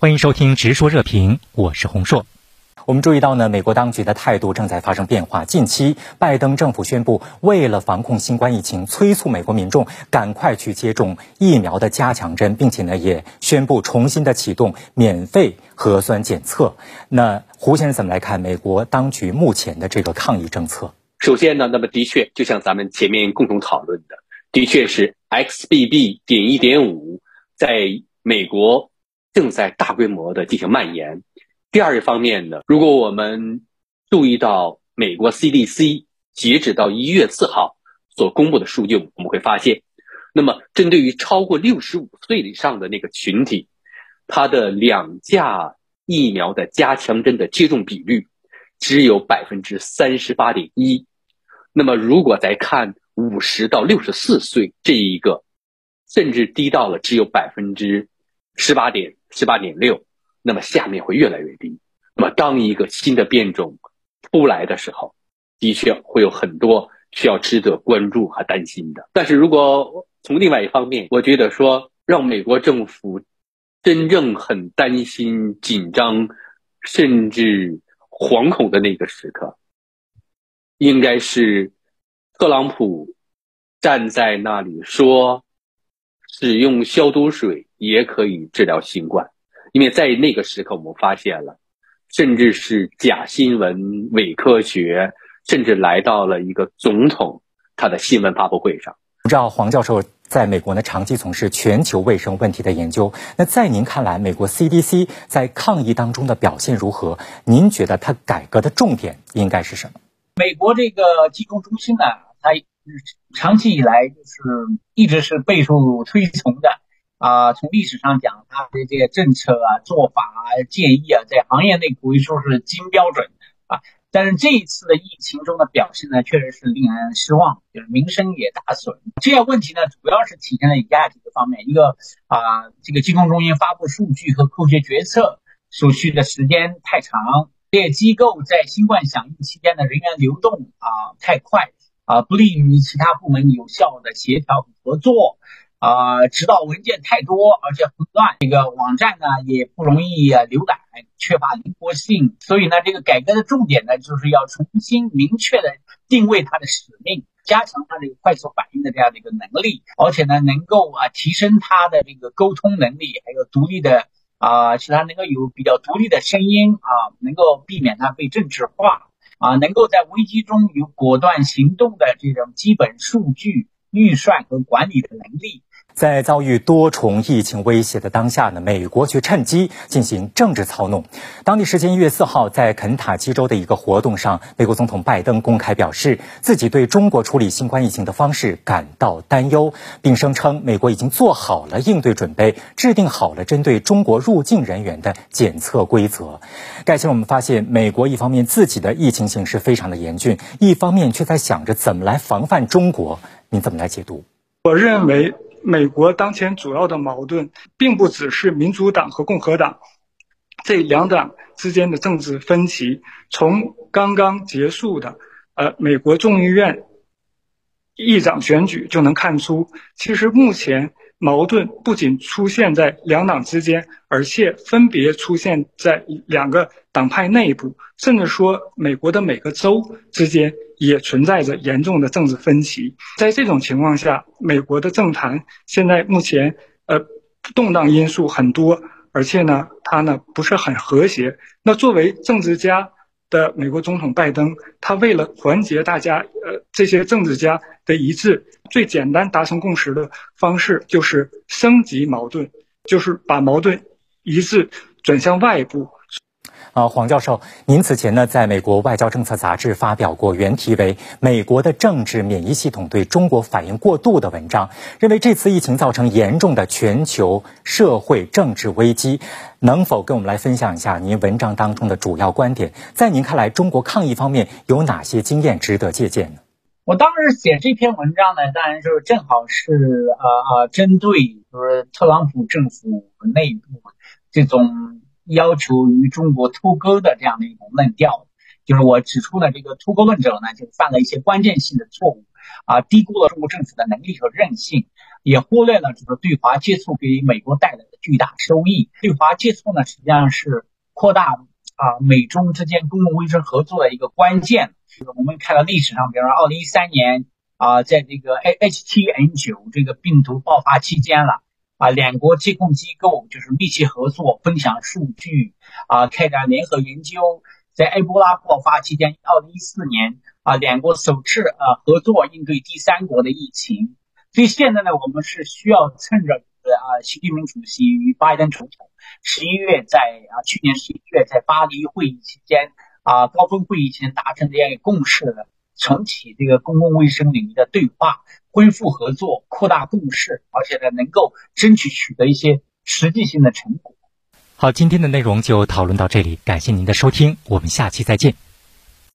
欢迎收听《直说热评》，我是洪硕。我们注意到呢，美国当局的态度正在发生变化。近期，拜登政府宣布，为了防控新冠疫情，催促美国民众赶快去接种疫苗的加强针，并且呢，也宣布重新的启动免费核酸检测。那胡先生怎么来看美国当局目前的这个抗疫政策？首先呢，那么的确，就像咱们前面共同讨论的，的确是 XBB. 点一点五在美国正在大规模的进行蔓延。第二一方面呢，如果我们注意到美国 CDC 截止到一月四号所公布的数据，我们会发现，那么针对于超过六十五岁以上的那个群体，它的两价疫苗的加强针的接种比率只有百分之三十八点一。那么如果再看五十到六十四岁这一个，甚至低到了只有百分之十八点十八点六。那么下面会越来越低。那么当一个新的变种出来的时候，的确会有很多需要值得关注和担心的。但是如果从另外一方面，我觉得说让美国政府真正很担心、紧张，甚至惶恐的那个时刻，应该是特朗普站在那里说，使用消毒水也可以治疗新冠。因为在那个时刻，我们发现了，甚至是假新闻、伪科学，甚至来到了一个总统他的新闻发布会上。不知道黄教授在美国呢长期从事全球卫生问题的研究，那在您看来，美国 CDC 在抗疫当中的表现如何？您觉得它改革的重点应该是什么？美国这个疾控中心呢，它长期以来就是一直是备受推崇的。啊，从历史上讲，他的这些政策啊、做法啊、建议啊，在行业内可以说是金标准啊。但是这一次的疫情中的表现呢，确实是令人失望，就是名声也大损。这些问题呢，主要是体现在以下几个方面：一个啊，这个疾控中心发布数据和科学决策所需的时间太长；这些机构在新冠响应期间的人员流动啊太快啊，不利于其他部门有效的协调和合作。啊，指导文件太多，而且混乱，这个网站呢也不容易浏览，缺乏灵活性。所以呢，这个改革的重点呢，就是要重新明确的定位它的使命，加强它这个快速反应的这样的一个能力，而且呢，能够啊提升它的这个沟通能力，还有独立的啊，使它能够有比较独立的声音啊，能够避免它被政治化啊，能够在危机中有果断行动的这种基本数据预算和管理的能力。在遭遇多重疫情威胁的当下呢，美国却趁机进行政治操弄。当地时间一月四号，在肯塔基州的一个活动上，美国总统拜登公开表示，自己对中国处理新冠疫情的方式感到担忧，并声称美国已经做好了应对准备，制定好了针对中国入境人员的检测规则。盖奇，我们发现，美国一方面自己的疫情形势非常的严峻，一方面却在想着怎么来防范中国。你怎么来解读？我认为。美国当前主要的矛盾，并不只是民主党和共和党这两党之间的政治分歧。从刚刚结束的呃美国众议院议长选举就能看出，其实目前矛盾不仅出现在两党之间，而且分别出现在两个党派内部，甚至说美国的每个州之间。也存在着严重的政治分歧。在这种情况下，美国的政坛现在目前呃动荡因素很多，而且呢，它呢不是很和谐。那作为政治家的美国总统拜登，他为了团结大家呃这些政治家的一致，最简单达成共识的方式就是升级矛盾，就是把矛盾一致转向外部。啊，黄教授，您此前呢在美国外交政策杂志发表过原题为《美国的政治免疫系统对中国反应过度》的文章，认为这次疫情造成严重的全球社会政治危机。能否跟我们来分享一下您文章当中的主要观点？在您看来，中国抗疫方面有哪些经验值得借鉴呢？我当时写这篇文章呢，当然就是正好是呃呃针对就是特朗普政府内部这种。要求与中国脱钩的这样的一种论调，就是我指出的，这个脱钩论者呢，就犯了一些关键性的错误，啊，低估了中国政府的能力和韧性，也忽略了这个对华接触给美国带来的巨大收益。对华接触呢，实际上是扩大啊美中之间公共卫生合作的一个关键。我们看到历史上，比如说二零一三年啊，在这个 H 七 N 九这个病毒爆发期间了啊，两国疾控机构就是密切合作，分享数据啊，开展联合研究。在埃博拉爆发期间，二零一四年啊，两国首次啊合作应对第三国的疫情。所以现在呢，我们是需要趁着啊，习近平主席与拜登总统十一月在啊去年十一月在巴黎会议期间啊高峰会议前达成这样一个共识的，重启这个公共卫生领域的对话，恢复合作，扩大共识，而且呢，能够争取取得一些实际性的成果。好，今天的内容就讨论到这里，感谢您的收听，我们下期再见。